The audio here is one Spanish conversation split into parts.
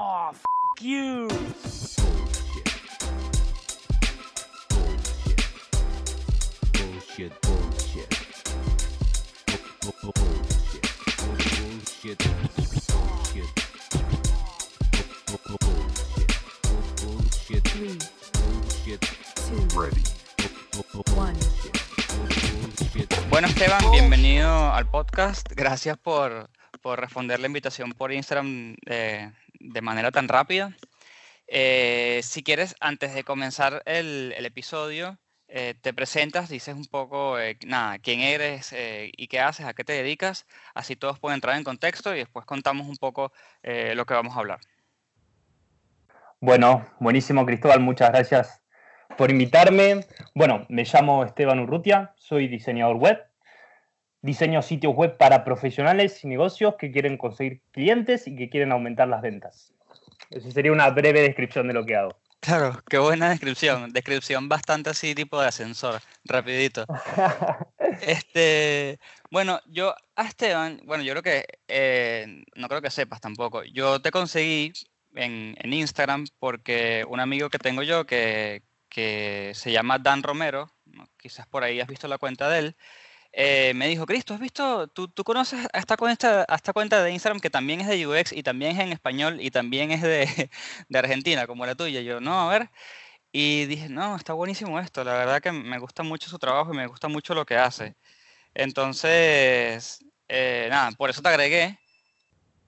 Oh, f you. Bullshit, bullshit. Bu- bu- Bullshit. Bullshit. Bullshit. Bu- bu- Bullshit. Bu- Bullshit. Three, Bullshit. two, Ready. Bu- bu- one. Bullshit. Bueno, Esteban, bienvenido al podcast. Gracias por, por responder la invitación por Instagram eh, de manera tan rápida. Eh, si quieres, antes de comenzar el, episodio, eh, te presentas, dices un poco, eh, nada, quién eres y qué haces, a qué te dedicas, así todos pueden entrar en contexto y después contamos un poco lo que vamos a hablar. Bueno, buenísimo Cristóbal, muchas gracias por invitarme. Bueno, me llamo Esteban Urrutia, soy diseñador web. Diseño sitios web para profesionales y negocios que quieren conseguir clientes y que quieren aumentar las ventas. Esa sería una breve descripción de lo que hago. Claro, qué buena descripción. Descripción bastante así, tipo de ascensor, rapidito. Este, bueno, yo a Esteban, bueno, yo creo que, eh, no creo que sepas tampoco, yo te conseguí en, en Instagram porque un amigo que tengo yo que, que se llama Dan Romero, ¿no? quizás por ahí has visto la cuenta de él, eh, me dijo, Cristo, ¿has visto, tú, tú conoces a esta, cuenta, esta cuenta de Instagram que también es de UX y también es en español y también es de, de Argentina, como la tuya? Yo, no, a ver. Y dije, no, está buenísimo esto, la verdad que me gusta mucho su trabajo y me gusta mucho lo que hace. Entonces, eh, nada, por eso te agregué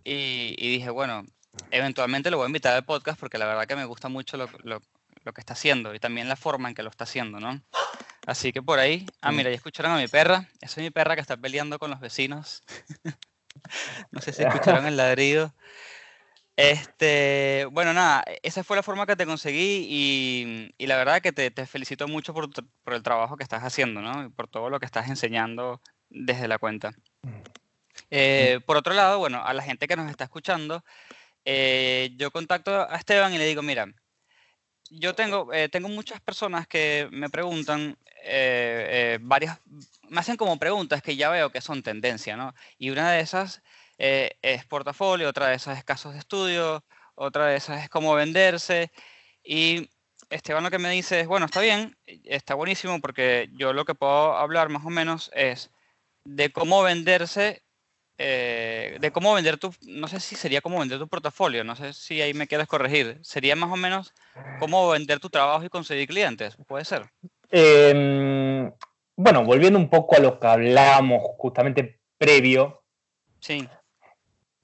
y, y dije, bueno, eventualmente lo voy a invitar al podcast porque la verdad que me gusta mucho lo, lo- lo que está haciendo y también la forma en que lo está haciendo, ¿no? Así que por ahí, ah, mira, ya escucharon a mi perra, esa es mi perra que está peleando con los vecinos. No sé si escucharon el ladrido. Este, bueno, nada, esa fue la forma que te conseguí y, y la verdad que te, te felicito mucho por, el trabajo que estás haciendo, ¿no? Y por todo lo que estás enseñando desde la cuenta. Eh, por otro lado, bueno, a la gente que nos está escuchando, eh, yo contacto a Esteban y le digo, mira, yo tengo, eh, tengo muchas personas que me preguntan, eh, eh, varias, me hacen como preguntas que ya veo que son tendencia, ¿no? Y una de esas es portafolio, otra de esas es casos de estudio, otra de esas es cómo venderse. Y Esteban lo que me dice es, bueno, está bien, está buenísimo porque yo lo que puedo hablar más o menos es de cómo venderse, eh, de cómo vender tu, no sé si sería cómo vender tu portafolio, no sé si ahí me quieres corregir, sería más o menos cómo vender tu trabajo y conseguir clientes, puede ser. Eh, bueno, volviendo un poco a lo que hablábamos justamente previo, Sí,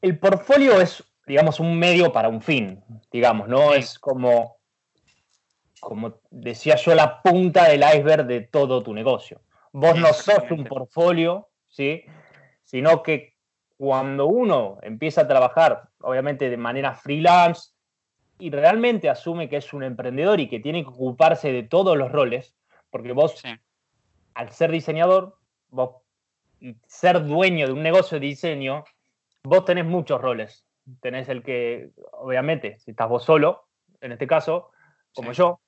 el portfolio es, digamos, un medio para un fin, digamos, ¿no? Sí. Es como, como decía yo, la punta del iceberg de todo tu negocio. Vos no sos un portfolio, ¿sí? Sino que cuando uno empieza a trabajar, obviamente de manera freelance, y realmente asume que es un emprendedor y que tiene que ocuparse de todos los roles, porque vos sí, al ser diseñador, vos y ser dueño de un negocio de diseño, vos tenés muchos roles. Tenés el que, obviamente, si estás vos solo, en este caso, como Sí. yo,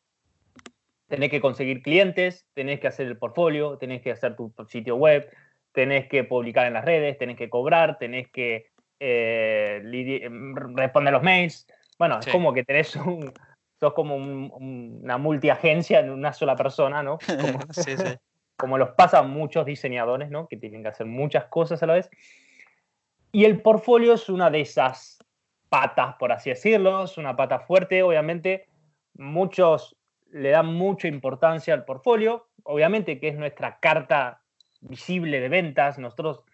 tenés que conseguir clientes, tenés que hacer el portfolio, tenés que hacer tu sitio web, tenés que publicar en las redes, tenés que cobrar, tenés que eh, em, responder los mails. Bueno, Sí. es como que tenés un, sos como un- un- una multiagencia en una sola persona, ¿no? Como, sí, sí. como los pasa a muchos diseñadores, ¿no? Que tienen que hacer muchas cosas a la vez. Y el portfolio es una de esas patas, por así decirlo, es una pata fuerte, obviamente. Muchos le dan mucha importancia al portfolio, obviamente que es nuestra carta visible de ventas. Nosotros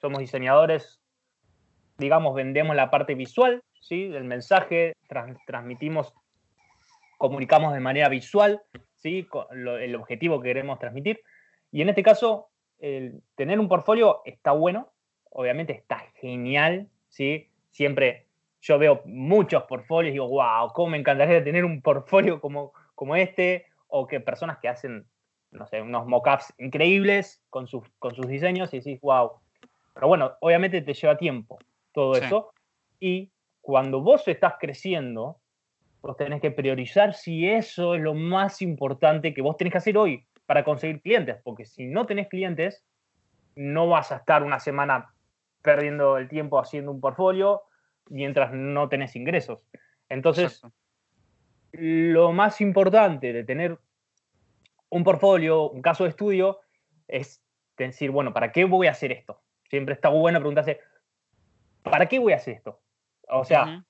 somos diseñadores, digamos, vendemos la parte visual, ¿sí? Del mensaje, trans- transmitimos, comunicamos de manera visual, ¿sí? El objetivo que queremos transmitir. Y en este caso, tener un portfolio está bueno, obviamente está genial, ¿sí? Siempre yo veo muchos portfolios y digo, wow, cómo me encantaría tener un portfolio como, como este, o que personas que hacen, no sé, unos mockups increíbles con sus, con sus diseños y decís, wow. Pero bueno, obviamente te lleva tiempo todo Sí. eso. Y cuando vos estás creciendo, vos tenés que priorizar si eso es lo más importante que vos tenés que hacer hoy para conseguir clientes, porque si no tenés clientes, no vas a estar una semana perdiendo el tiempo haciendo un portfolio mientras no tenés ingresos. Entonces, Exacto. lo más importante de tener un portfolio, un caso de estudio, es decir, bueno, ¿para qué voy a hacer esto? Siempre está bueno preguntarse, ¿para qué voy a hacer esto? O sea,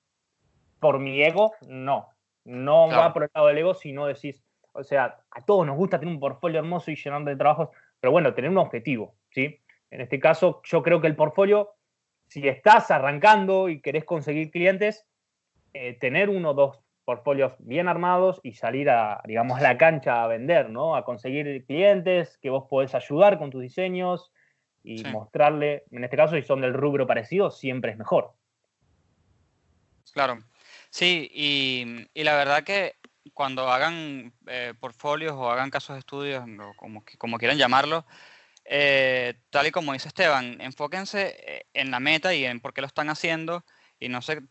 por mi ego, no. No Claro. va por el lado del ego, sino decís, o sea, a todos nos gusta tener un portfolio hermoso y llenar de trabajos, pero bueno, tener un objetivo, ¿sí? En este caso, yo creo que el portfolio, si estás arrancando y querés conseguir clientes, eh, tener uno o dos portfolios bien armados y salir a, digamos, a la cancha a vender, ¿no? A conseguir clientes que vos podés ayudar con tus diseños y Sí. mostrarle, en este caso, si son del rubro parecido, siempre es mejor. Claro, sí, y, y la verdad que cuando hagan eh, portfolios o hagan casos de estudios, como, qui- como quieran llamarlo, eh, tal y como dice Esteban, enfóquense eh, en la meta y en por qué lo están haciendo y no sé,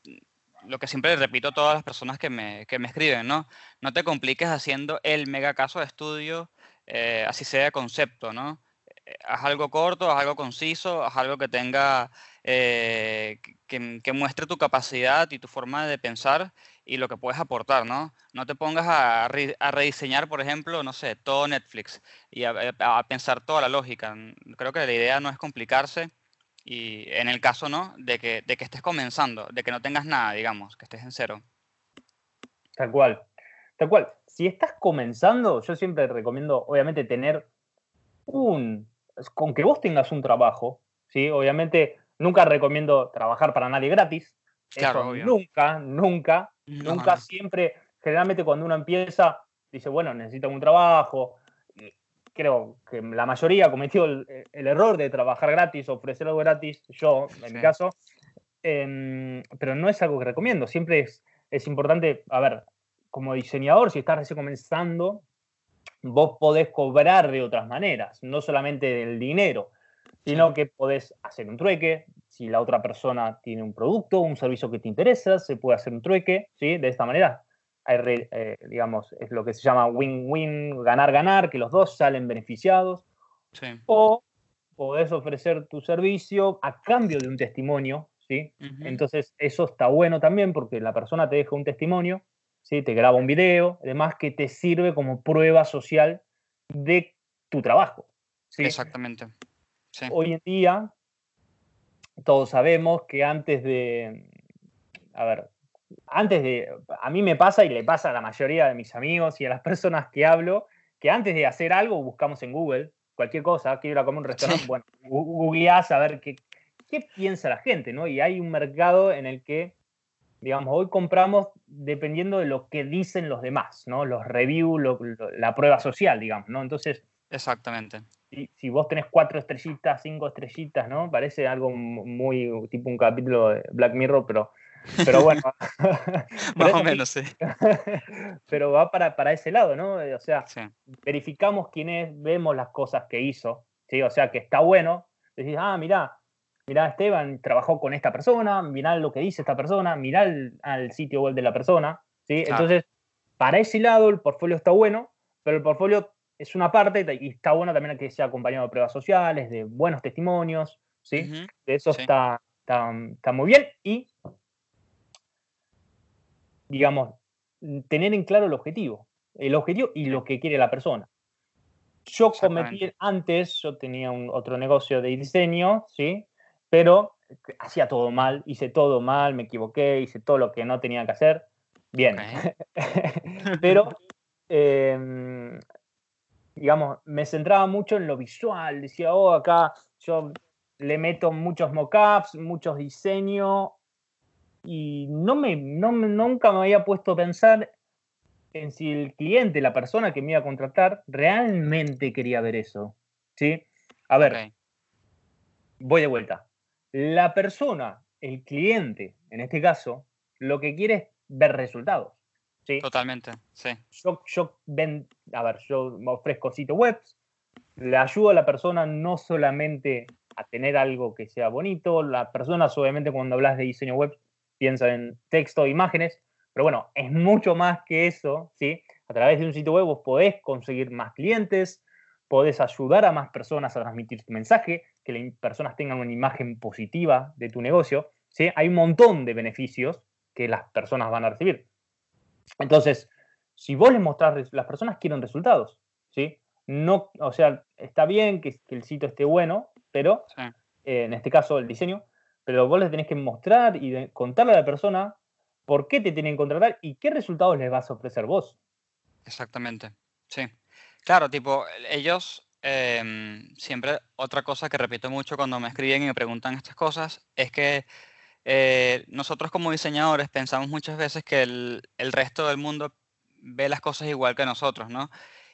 lo que siempre repito a todas las personas que me, que me escriben, ¿no? No te compliques haciendo el mega caso de estudio, eh, así sea concepto, ¿no? Eh, Haz algo corto, haz algo conciso, haz algo que tenga eh, que- que, muestre tu capacidad y tu forma de pensar y lo que puedes aportar, ¿no? No te pongas a, a rediseñar, por ejemplo, no sé, todo Netflix y a, pensar toda la lógica. Creo que la idea no es complicarse y en el caso, ¿no? De que, de que estés comenzando, de que no tengas nada, digamos, que estés en cero. Tal cual. Tal cual. Si estás comenzando, yo siempre recomiendo, obviamente, tener un. Con que vos tengas un trabajo, ¿sí? Obviamente, nunca recomiendo trabajar para nadie gratis. Claro, Eso obvio. nunca, nunca, No, nunca, no. siempre. Generalmente, cuando uno empieza, dice, bueno, necesito un trabajo. Creo que la mayoría cometió el, el error de trabajar gratis, ofrecer algo gratis, yo, en mi Sí. caso. Em, pero no es algo que recomiendo. Siempre es, es importante, a ver, como diseñador, si estás recién comenzando, vos podés cobrar de otras maneras, no solamente del dinero, sino Sí. que podés hacer un trueque. Si la otra persona tiene un producto, un servicio que te interesa, se puede hacer un trueque, ¿sí? De esta manera, hay eh, digamos, es lo que se llama win-win, ganar-ganar, que los dos salen beneficiados. Sí. O podés ofrecer tu servicio a cambio de un testimonio, ¿sí? Entonces, eso está bueno también porque la persona te deja un testimonio, ¿sí? te graba un video, además que te sirve como prueba social de tu trabajo. ¿sí? Exactamente. Sí. Hoy en día, todos sabemos que antes de, a ver, antes de, a mí me pasa y le pasa a la mayoría de mis amigos y a las personas que hablo, que antes de hacer algo buscamos en Google cualquier cosa, quiero ir a comer un restaurante, Sí. bueno, googleás a ver qué, qué piensa la gente, ¿no? Y hay un mercado en el que, digamos, hoy compramos dependiendo de lo que dicen los demás, ¿no? Los reviews, lo- lo- la prueba social, digamos, ¿no? Entonces, Exactamente. si, si vos tenés cuatro estrellitas, cinco estrellitas, ¿no? Parece algo mu- muy tipo un capítulo de Black Mirror, pero, pero bueno. Más o menos, sí. pero va para, para ese lado, ¿no? Eh, O sea, Sí. verificamos quién es, vemos las cosas que hizo, ¿sí? O sea, que está bueno. Decís, ah, mirá, mirá, Esteban trabajó con esta persona, mirá lo que dice esta persona, mirá el, al sitio web de la persona, ¿sí? Entonces, para ese lado el portfolio está bueno, pero el portfolio es una parte y está bueno también que sea acompañado de pruebas sociales, de buenos testimonios, ¿sí? Ujú. De eso Sí. está, está, está muy bien y, digamos, tener en claro el objetivo, el objetivo y lo que quiere la persona. Yo cometí antes, yo tenía un, otro negocio de diseño, ¿sí? Pero hacía todo mal, hice todo mal, me equivoqué, hice todo lo que no tenía que hacer. Bien. Pero, em, digamos, me centraba mucho en lo visual. Decía, oh, acá yo le meto muchos mockups, muchos diseños, y no me, no nunca me había puesto a pensar en si el cliente, la persona que me iba a contratar, realmente quería ver eso. ¿Sí? A ver, Ok. voy de vuelta. La persona, el cliente, en este caso, lo que quiere es ver resultados. ¿sí? Totalmente, sí. yo, yo ven, a ver, yo me ofrezco sitios web, le ayudo a la persona no solamente a tener algo que sea bonito, las personas obviamente cuando hablas de diseño web piensan en texto, imágenes, pero bueno, es mucho más que eso, ¿sí? A través de un sitio web vos podés conseguir más clientes, podés ayudar a más personas a transmitir tu mensaje, que las personas tengan una imagen positiva de tu negocio, ¿sí? Hay un montón de beneficios que las personas van a recibir. Entonces, si vos les mostrás, las personas quieren resultados, ¿sí? No, o sea, está bien que, que el sitio esté bueno, pero Sí, eh, en este caso el diseño, pero vos les tenés que mostrar y contarle a la persona por qué te tienen que contratar y qué resultados les vas a ofrecer vos. exactamente. Sí. Claro, tipo, ellos em, siempre otra cosa que repito mucho cuando me escriben y me preguntan estas cosas es que eh, nosotros como diseñadores pensamos muchas veces que el, el resto del mundo ve las cosas igual que nosotros, ¿no?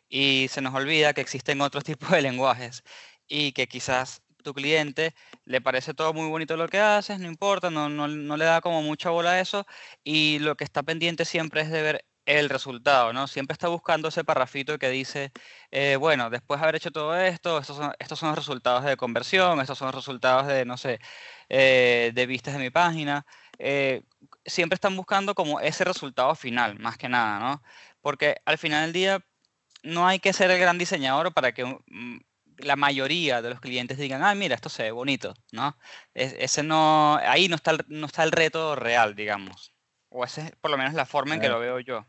Y se nos olvida que existen otros tipos de lenguajes y que quizás tu cliente le parece todo muy bonito lo que haces, no importa, no, no, no le da como mucha bola eso y lo que está pendiente siempre es de ver el resultado, ¿no? Siempre está buscando ese parrafito que dice, eh, bueno, después de haber hecho todo esto, estos son, estos son los resultados de conversión, estos son los resultados de, no sé, eh, de vistas de mi página. eh, siempre están buscando como ese resultado final, más que nada, ¿no? Porque al final del día no hay que ser el gran diseñador para que la mayoría de los clientes digan, ah, mira, esto se ve bonito, ¿no? Es- ese no, ahí no está, el, no está el reto real, digamos. O esa es por lo menos la forma en que lo veo yo.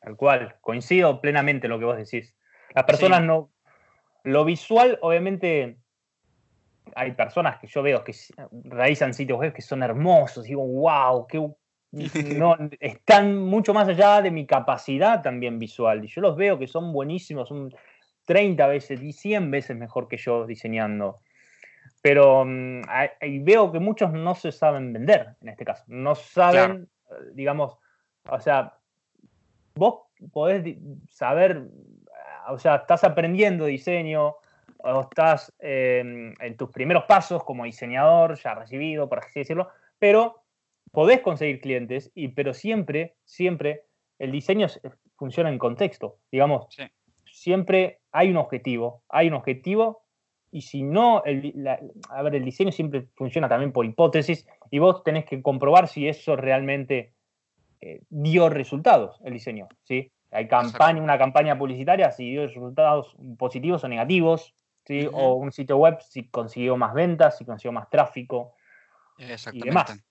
Tal cual, coincido plenamente en lo que vos decís. Las personas Sí. no. Lo visual, obviamente, hay personas que yo veo que realizan sitios web que son hermosos. Digo, wow, que no, están mucho más allá de mi capacidad también visual. Y yo los veo que son buenísimos, son 30 veces y 100 veces mejor que yo diseñando. Pero mm, y veo que muchos no se saben vender en este caso. No saben, eh, digamos, o sea, vos podés saber, o sea, estás aprendiendo diseño o estás eh, en tus primeros pasos como diseñador, ya recibido, por así decirlo, pero podés conseguir clientes, y, pero siempre, siempre el diseño funciona en contexto. Digamos, Sí. siempre hay un objetivo, hay un objetivo, y si no, el, la- a ver, el diseño siempre funciona también por hipótesis, y vos tenés que comprobar si eso realmente eh, dio resultados, el diseño, ¿sí? Hay campaña, una campaña publicitaria, si dio resultados positivos o negativos, ¿sí? O un sitio web, si consiguió más ventas, si consiguió más tráfico. Exactamente. demás.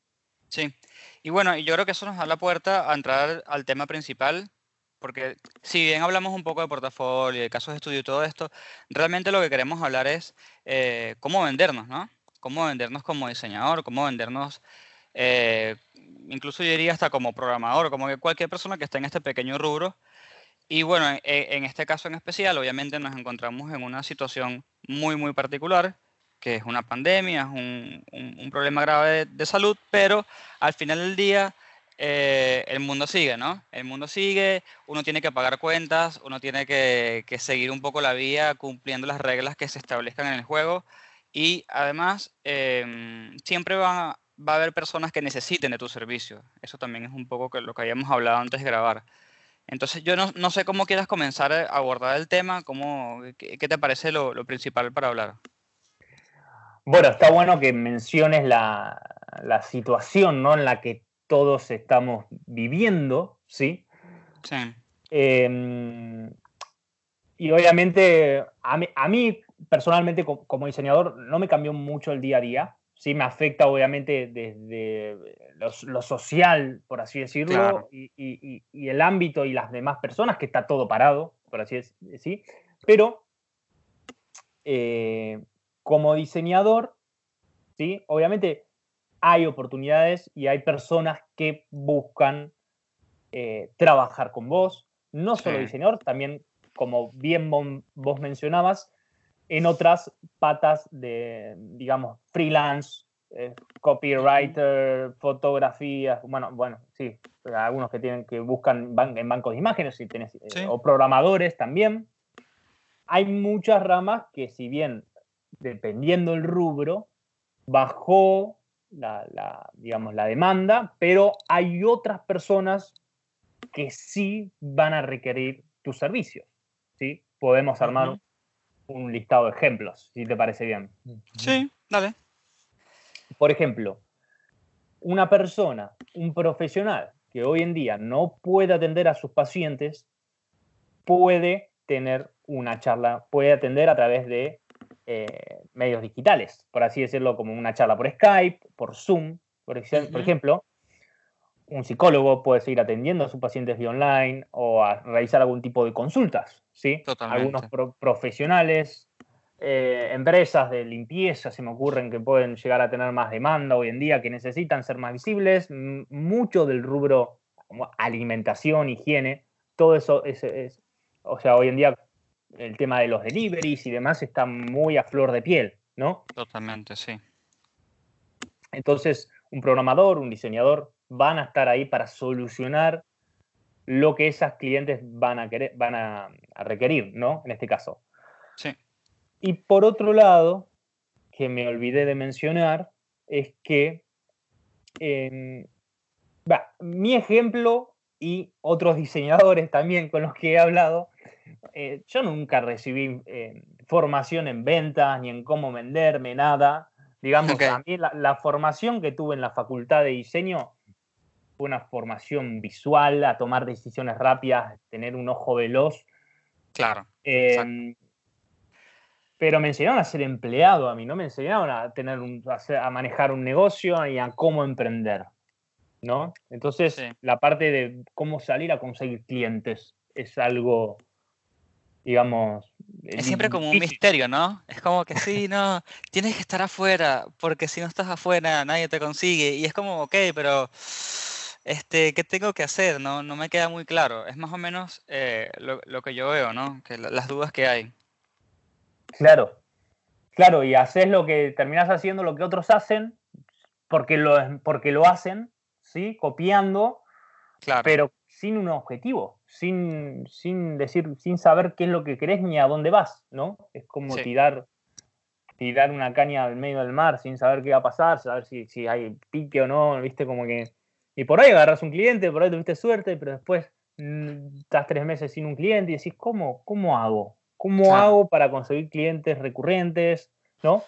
Sí. Y bueno, y yo creo que eso nos da la puerta a entrar al tema principal, porque si bien hablamos un poco de portafolio, de casos de estudio y todo esto, realmente lo que queremos hablar es eh, cómo vendernos, ¿no? Cómo vendernos como diseñador, cómo vendernos, eh, incluso yo diría hasta como programador, como que cualquier persona que esté en este pequeño rubro. Y bueno, en, en este caso en especial, obviamente nos encontramos en una situación muy, muy particular, que es una pandemia, es un, un- un problema grave de, de salud, pero al final del día eh, el mundo sigue, ¿no? El mundo sigue, uno tiene que pagar cuentas, uno tiene que, seguir un poco la vía cumpliendo las reglas que se establezcan en el juego y además em, siempre va, a haber personas que necesiten de tu servicio. Eso también es un poco lo que habíamos hablado antes de grabar. Entonces yo no, sé cómo quieras comenzar a abordar el tema, cómo, qué, te parece lo, lo principal para hablar. Bueno, está bueno que menciones la, la situación ¿no? en la que todos estamos viviendo, ¿sí? Sí, Eh, y obviamente, a mí, a mí, personalmente, co- como diseñador, no me cambió mucho el día a día. Sí, me afecta obviamente desde lo, lo social, por así decirlo, Claro. y, y- y- y el ámbito y las demás personas, que está todo parado, por así dec- decir. Pero, eh, como diseñador, ¿sí? obviamente hay oportunidades y hay personas que buscan eh, trabajar con vos, no solo Sí. diseñador, también, como bien vos mencionabas, en otras patas de, digamos, freelance, eh, copywriter, fotografías, bueno, bueno, sí, algunos que tienen que buscan ban- en bancos de imágenes, tenés, eh, Sí. o programadores también. Hay muchas ramas que si bien, dependiendo el rubro, bajó la, la, digamos, la demanda, pero hay otras personas que sí van a requerir tus servicios. ¿sí? Podemos armar un listado de ejemplos, si te parece bien. sí, dale. Por ejemplo, una persona, un profesional que hoy en día no puede atender a sus pacientes, puede tener una charla, puede atender a través de eh, medios digitales, por así decirlo, como una charla por Skype, por Zoom, por, ejemplo, un psicólogo puede seguir atendiendo a sus pacientes vía online o a realizar algún tipo de consultas, ¿sí? Totalmente. Algunos pro- profesionales, eh, empresas de limpieza se me ocurren que pueden llegar a tener más demanda hoy en día, que necesitan ser más visibles. Mucho del rubro como alimentación, higiene, todo eso es, es- o sea, hoy en día el tema de los deliveries y demás está muy a flor de piel, ¿no? Totalmente, sí. Entonces, un programador, un diseñador van a estar ahí para solucionar lo que esas clientes van a, querer, van a, a requerir, ¿no? En este caso. Sí. Y por otro lado, que me olvidé de mencionar, es que va, mi ejemplo y otros diseñadores también con los que he hablado, eh, yo nunca recibí eh, formación en ventas ni en cómo venderme, nada. Digamos, Ok. a mí la, la formación que tuve en la facultad de diseño fue una formación visual, a tomar decisiones rápidas, tener un ojo veloz. Claro. Eh, Exacto. pero me enseñaron a ser empleado a mí, no me enseñaron a tener un, a, manejar un negocio y a cómo emprender, ¿no? Entonces, Sí. la parte de cómo salir a conseguir clientes es algo, digamos... Es siempre como un misterio, ¿no? Es como que sí, no, tienes que estar afuera, porque si no estás afuera nadie te consigue. Y es como, ok, pero este, ¿qué tengo que hacer? No, no me queda muy claro. Es más o menos eh, lo, lo que yo veo, ¿no? Que la- las dudas que hay. Claro, claro, y haces lo que terminás haciendo lo que otros hacen, porque lo, porque lo hacen, ¿sí? Copiando, Claro. pero sin un objetivo, sin, sin decir, sin saber qué es lo que querés ni a dónde vas, ¿no? Es como Sí. tirar, tirar una caña al medio del mar sin saber qué va a pasar, saber si, si hay pique o no, viste, como que. Y por ahí agarras un cliente, por ahí tuviste suerte, pero después mm, estás tres meses sin un cliente y decís, ¿cómo, cómo hago? ¿Cómo hago para conseguir clientes recurrentes? ¿No?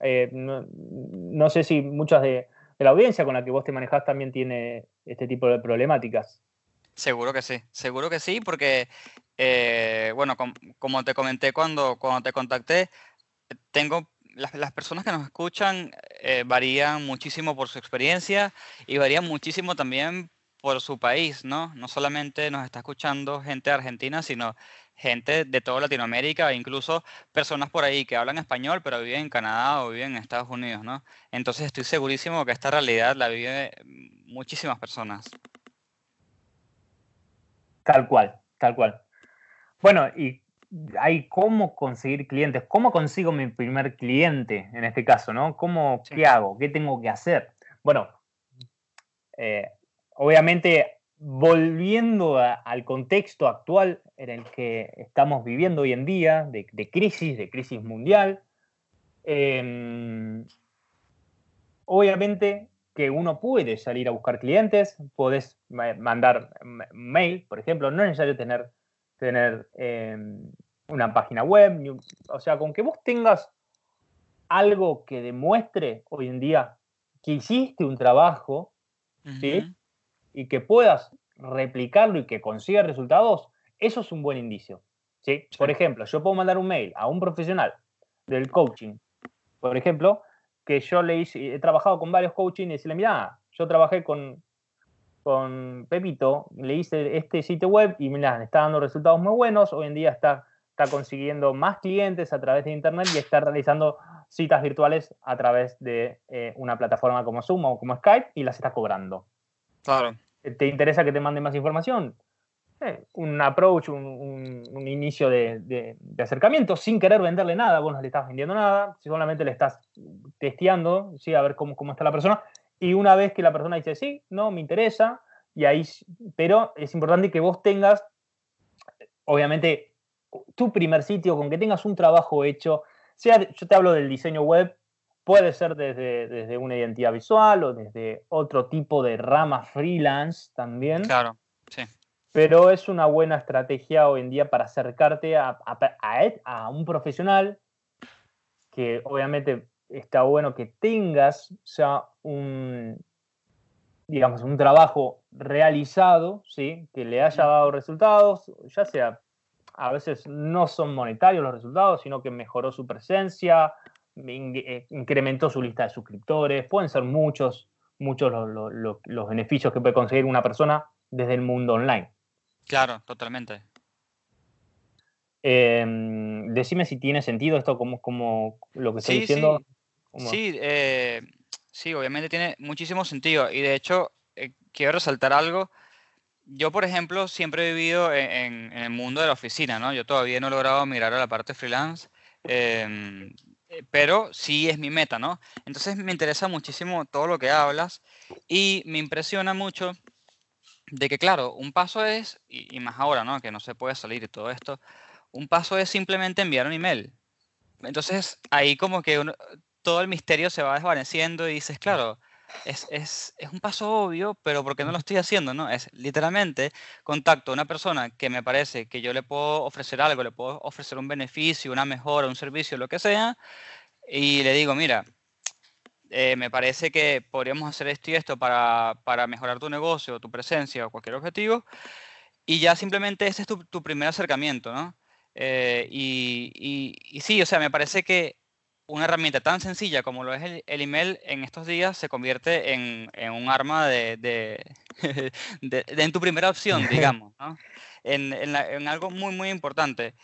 Eh, no, no sé si muchas de, de la audiencia con la que vos te manejás también tiene este tipo de problemáticas. Seguro que sí, seguro que sí, porque, eh, bueno, com- como te comenté cuando, cuando te contacté, tengo las, personas que nos escuchan eh, varían muchísimo por su experiencia y varían muchísimo también por su país, ¿no? No solamente nos está escuchando gente Argentina, sino gente de toda Latinoamérica, e incluso personas por ahí que hablan español, pero viven en Canadá o viven en Estados Unidos, ¿no? Entonces estoy segurísimo que esta realidad la vive muchísimas personas. Tal cual, tal cual. Bueno, y hay cómo conseguir clientes, cómo consigo mi primer cliente en este caso, ¿no? ¿Cómo, Sí. ¿Qué hago? ¿Qué tengo que hacer? Bueno, eh, obviamente volviendo a- al contexto actual en el que estamos viviendo hoy en día, de, de crisis, de crisis mundial, em, obviamente que uno puede salir a buscar clientes, puedes ma- mandar ma- mail, por ejemplo, no es necesario tener, tener em, una página web, o sea, con que vos tengas algo que demuestre hoy en día que hiciste un trabajo ¿sí? Y que puedas replicarlo y que consigas resultados, eso es un buen indicio. ¿sí? Sí. Por ejemplo, yo puedo mandar un mail a un profesional del coaching, por ejemplo, que yo le hice, he trabajado con varios coaching y decirle, mira, yo trabajé con, con Pepito, le hice este sitio web y mira, está dando resultados muy buenos, hoy en día está, está consiguiendo más clientes a través de internet y está realizando citas virtuales a través de eh, una plataforma como Zoom o como Skype y las está cobrando. Claro. ¿Te interesa que te mande más información? Eh, un approach, un, un- inicio de, de- acercamiento sin querer venderle nada, vos no le estás vendiendo nada, solamente le estás testeando, ¿sí? a ver cómo, cómo está la persona. Y una vez que la persona dice, sí, no, me interesa, y ahí, pero es importante que vos tengas, obviamente, tu primer sitio, con que tengas un trabajo hecho, sea, yo te hablo del diseño web, puede ser desde, desde una identidad visual o desde otro tipo de rama freelance también Claro, sí. Pero es una buena estrategia hoy en día para acercarte a, a- a a un profesional que obviamente está bueno que tengas ya un, digamos, un trabajo realizado, ¿sí? que le haya dado resultados, ya sea, a veces no son monetarios los resultados, sino que mejoró su presencia, eh, incrementó su lista de suscriptores, pueden ser muchos, muchos los- los- los beneficios que puede conseguir una persona desde el mundo online. Claro, totalmente. Eh, decime si tiene sentido esto como, como lo que estoy Sí, diciendo. sí. Sí, eh, sí, obviamente tiene muchísimo sentido. Y de hecho, eh, quiero resaltar algo. Yo, por ejemplo, siempre he vivido en, en- en el mundo de la oficina, ¿no? Yo todavía no he logrado migrar a la parte freelance, em, pero sí es mi meta, ¿no? Entonces me interesa muchísimo todo lo que hablas y me impresiona mucho de que, claro, un paso es, y, más ahora, ¿no? Que no se puede salir y todo esto, un paso es simplemente enviar un email. Entonces ahí como que todo el misterio se va desvaneciendo y dices, claro, es, es, es un paso obvio, pero ¿por qué no lo estoy haciendo? No, es literalmente contacto a una persona que me parece que yo le puedo ofrecer algo, le puedo ofrecer un beneficio, una mejora, un servicio, lo que sea, y le digo, mira, eh, me parece que podríamos hacer esto y esto para, para mejorar tu negocio, tu presencia o cualquier objetivo, y ya simplemente ese es tu, tu primer acercamiento, ¿no? Eh, y, y- y sí, o sea, me parece que una herramienta tan sencilla como lo es el, el email en estos días se convierte en, en un arma de, de- de- de- en tu primera opción, digamos, ¿no? En, en la- en algo muy, muy importante.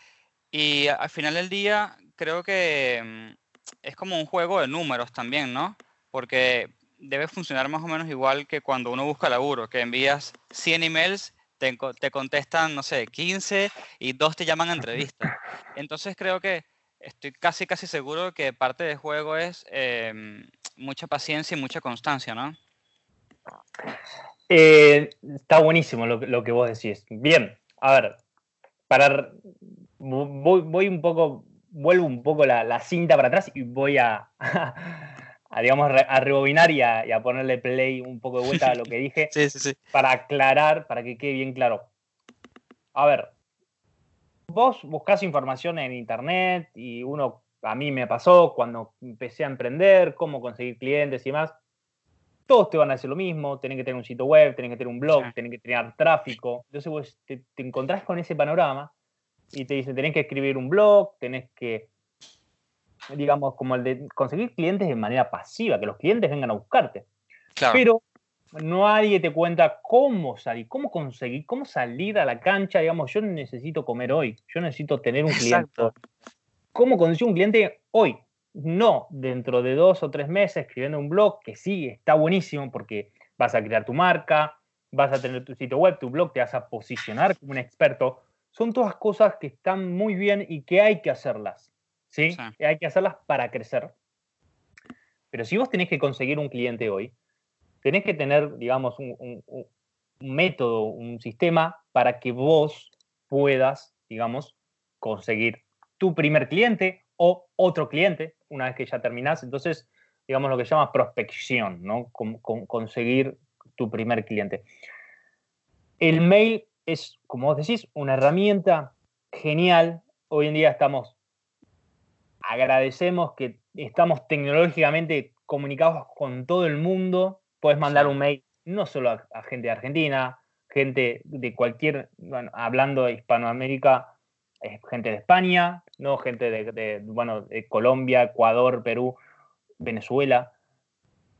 Y al final del día creo que mm, es como un juego de números también, ¿no? Porque debe funcionar más o menos igual que cuando uno busca laburo, que envías 100 emails, te, te contestan, no sé, 15 y dos te llaman a entrevista. Entonces creo que estoy casi, casi seguro que parte del juego es em, mucha paciencia y mucha constancia, ¿no? Eh, está buenísimo lo, lo que vos decís. Bien, a ver, para voy un poco, vuelvo un poco la, la cinta para atrás y voy a, a, digamos, re- a rebobinar y a, y a ponerle play un poco de vuelta a lo que dije Sí, sí, sí. para aclarar, para que quede bien claro. A ver, vos buscas información en internet y uno, a mí me pasó cuando empecé a emprender, cómo conseguir clientes y más. Todos te van a decir lo mismo, tenés que tener un sitio web, tenés que tener un blog, tenés que tener tráfico. Entonces vos te, te encontrás con ese panorama y te dicen, tenés que escribir un blog, tenés que, digamos, como el de conseguir clientes de manera pasiva, que los clientes vengan a buscarte Claro. pero nadie te cuenta cómo salir, cómo conseguir, cómo salir a la cancha, digamos, yo necesito comer hoy, yo necesito tener un cliente. ¿Cómo conseguir un cliente hoy? No dentro de dos o tres meses escribiendo un blog, que sí, está buenísimo porque vas a crear tu marca, vas a tener tu sitio web, tu blog, te vas a posicionar como un experto. Son todas cosas que están muy bien y que hay que hacerlas, ¿sí? Hay que hacerlas para crecer. Pero si vos tenés que conseguir un cliente hoy, tenés que tener, digamos, un, un- un- un método, un sistema para que vos puedas, digamos, conseguir tu primer cliente o otro cliente una vez que ya terminás. Entonces, digamos, lo que se llama prospección, ¿no? Con- con- conseguir tu primer cliente. El mail es, como vos decís, una herramienta genial. Hoy en día estamos, agradecemos que estamos tecnológicamente comunicados con todo el mundo. Puedes mandar un mail no solo a, a gente de Argentina, gente de cualquier, bueno, hablando de Hispanoamérica, eh, gente de España, no gente de, de, bueno, de Colombia, Ecuador, Perú, Venezuela,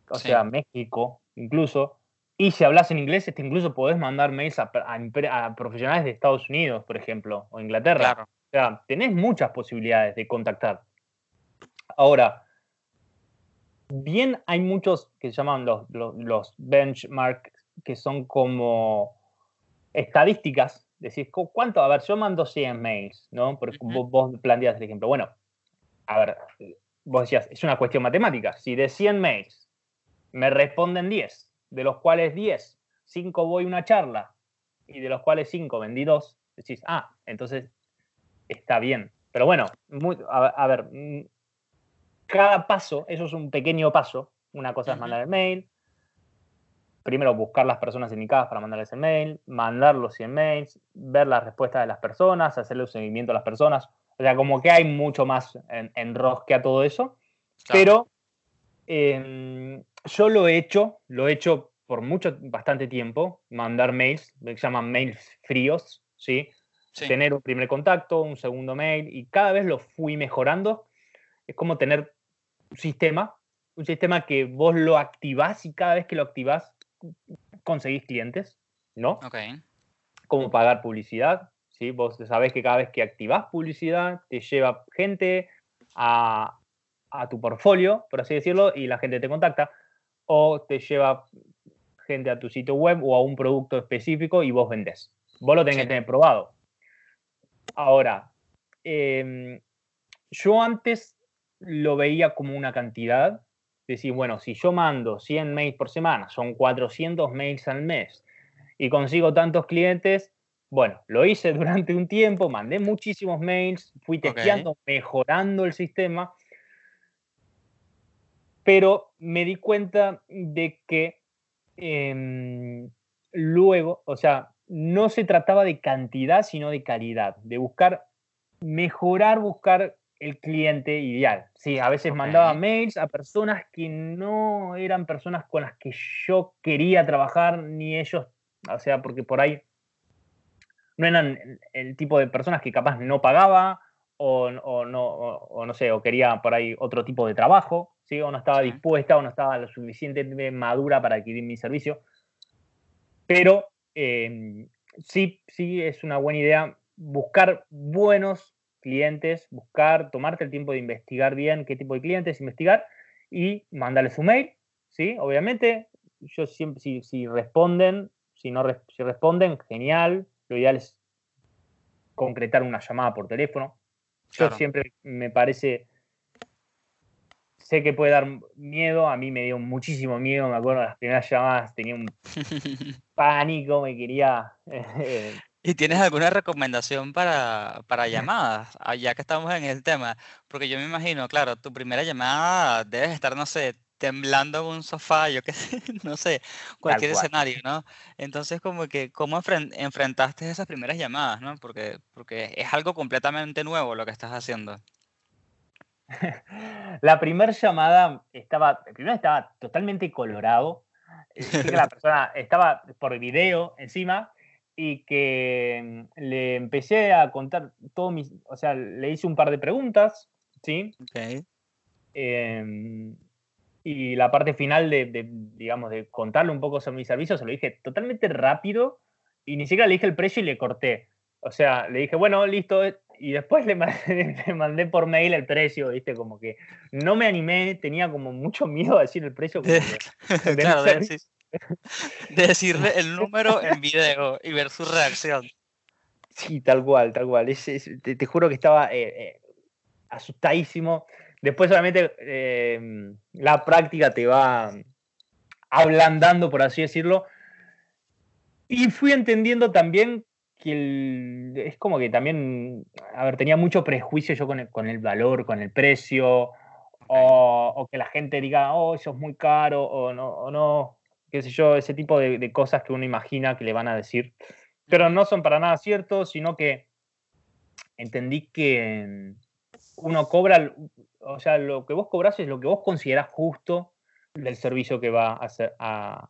o Sí. sea, México, incluso. Y si hablas en inglés, este, incluso podés mandar mails a, a empre- a profesionales de Estados Unidos, por ejemplo, o Inglaterra. Claro. O sea, tenés muchas posibilidades de contactar. Ahora, bien hay muchos que se llaman los, los, los benchmarks, que son como estadísticas. Decís, ¿cu- ¿cuánto? A ver, yo mando 100 mails, ¿no? Porque vos, vos planteas el ejemplo. Bueno, a ver, vos decías, es una cuestión matemática. Si de 100 mails me responden 10, de los cuales 10, 5 voy a una charla, y de los cuales 5 vendí 2, decís, ah, entonces está bien. Pero bueno, muy- a, a ver, mm, cada paso, eso es un pequeño paso. Una cosa es mandar el mail. Primero buscar las personas indicadas para mandarles el mail, mandar los 100 mails, ver las respuestas de las personas, hacerle un seguimiento a las personas. O sea, como que hay mucho más en, enrosque a todo eso. Claro. Pero em, yo lo he hecho, lo he hecho por mucho, bastante tiempo, mandar mails, se llaman mails fríos, ¿sí? Sí. tener un primer contacto, un segundo mail, y cada vez lo fui mejorando. Es como tener un sistema un sistema que vos lo activás y cada vez que lo activás conseguís clientes, ¿no? Ok. Como pagar publicidad, ¿sí? Vos sabés que cada vez que activás publicidad te lleva gente a, a tu portfolio, por así decirlo, y la gente te contacta, o te lleva gente a tu sitio web o a un producto específico y vos vendés. Vos lo tenés Sí. que tener probado. Ahora, em, yo antes lo veía como una cantidad. Decir, bueno, si yo mando 100 mails por semana, son 400 mails al mes y consigo tantos clientes, bueno, lo hice durante un tiempo, mandé muchísimos mails, fui testeando, mejorando el sistema, pero me di cuenta de que em, luego, o sea, no se trataba de cantidad, sino de calidad, de buscar, mejorar, buscar el cliente ideal. Sí, a veces mandaba mails a personas que no eran personas con las que yo quería trabajar, ni ellos, o sea, porque por ahí no eran el- el tipo de personas que capaz no pagaba o, o no, o, o no sé, o quería por ahí otro tipo de trabajo, ¿sí? o no estaba dispuesta o no estaba lo suficientemente madura para adquirir mi servicio. Pero eh, sí, sí es una buena idea buscar buenos clientes, buscar, tomarte el tiempo de investigar bien qué tipo de clientes, investigar y mandarles su mail, ¿sí? Obviamente, yo siempre, si, si responden, si no si responden, genial. Lo ideal es concretar una llamada por teléfono. Yo siempre me parece, sé que puede dar miedo, a mí me dio muchísimo miedo, me acuerdo de las primeras llamadas, tenía un pánico, me quería... ¿Y tienes alguna recomendación para, para llamadas? Ah, Ya que estamos en el tema, porque yo me imagino, claro, tu primera llamada debes estar, no sé, temblando en un sofá, yo qué sé, no sé, cualquier cual. escenario, ¿no? Entonces, como que, ¿cómo enfren- enfrentaste esas primeras llamadas, ¿no? Porque, porque es algo completamente nuevo lo que estás haciendo. La primera llamada estaba, primero estaba totalmente colorado. eh, sí que la persona estaba por video encima y que mm, le empecé a contar todo mis, o sea, le hice un par de preguntas, ¿sí? Ok. Em, y la parte final de, de, digamos, de contarle un poco sobre mi servicio, se lo dije totalmente rápido y ni siquiera le dije el precio y le corté. O sea, le dije, bueno, listo, eh, y después le mandé, le mandé por mail el precio, ¿viste? Como que no me animé, tenía como mucho miedo a decir el precio. como De- de claro, decir- de decirle el número en video y ver su reacción. Sí, tal cual, tal cual. Es- es- te, te juro que estaba eh, eh, asustadísimo. Después solamente eh, la práctica te va ablandando, por así decirlo. Y fui entendiendo también que es como que también, a ver, tenía mucho prejuicio yo con el, con el valor, con el precio, o, o que la gente diga, oh, eso es muy caro, o no, o no, qué sé yo, ese tipo de, de cosas que uno imagina que le van a decir. Pero no son para nada ciertos, sino que entendí que uno cobra, o sea, lo que vos cobrás es lo que vos considerás justo del servicio que va a hacer, a,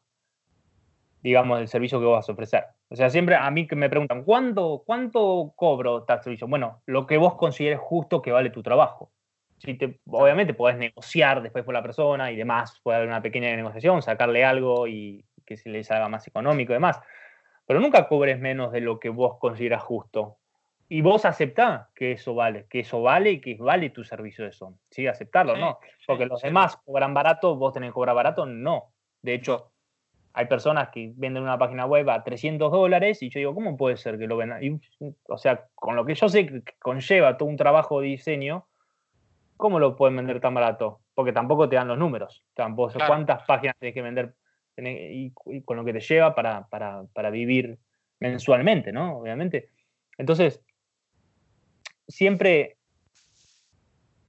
digamos, del servicio que vos vas a ofrecer. O sea, siempre a mí que me preguntan, ¿cuánto, cuánto cobro tal servicio? Bueno, lo que vos consideres justo que vale tu trabajo. Si te, obviamente podés negociar después con la persona y demás, puede haber una pequeña negociación, sacarle algo y que se les haga más económico y demás. Pero nunca cobres menos de lo que vos consideras justo. Y vos aceptá que eso vale, que eso vale y que vale tu servicio eso. Sí, aceptarlo, Sí, ¿no? Porque sí, los sí. demás cobran barato, vos tenés que cobrar barato, no. De hecho, hay personas que venden una página web a 300 dólares y yo digo, ¿cómo puede ser que lo vendan? Y, o sea, con lo que yo sé que conlleva todo un trabajo de diseño, ¿cómo lo pueden vender tan barato? Porque tampoco te dan los números. Tampoco Claro. cuántas páginas tienes que vender tenés- y, y con lo que te lleva para, para, para vivir mensualmente, ¿no? Obviamente. Entonces, siempre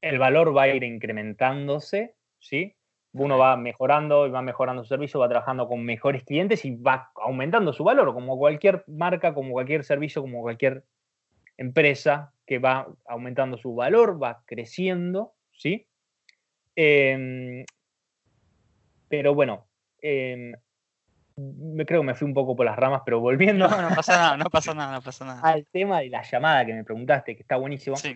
el valor va a ir incrementándose, ¿sí? Uno va mejorando y va mejorando su servicio, va trabajando con mejores clientes y va aumentando su valor, como cualquier marca, como cualquier servicio, como cualquier empresa que va aumentando su valor, va creciendo, ¿sí? Em, pero bueno, em, me creo que me fui un poco por las ramas, pero volviendo No, no pasa nada, no pasa nada, no pasa nada. al tema de la llamada que me preguntaste, que está buenísimo. Sí,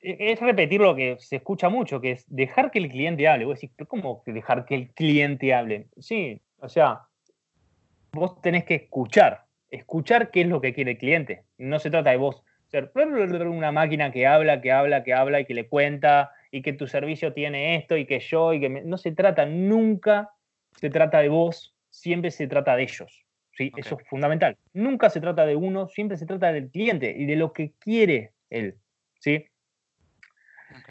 e- es repetir lo que se escucha mucho, que es dejar que el cliente hable. Vos decís, ¿pero ¿cómo dejar que el cliente hable? Sí, o sea, vos tenés que escuchar, escuchar qué es lo que quiere el cliente. No se trata de vos ser una máquina que habla, que habla, que habla y que le cuenta y que tu servicio tiene esto y que yo y que me- no se trata nunca se trata de vos, siempre se trata de ellos. ¿sí? Eso es fundamental. Nunca se trata de uno, siempre se trata del cliente y de lo que quiere él. ¿sí? Ok.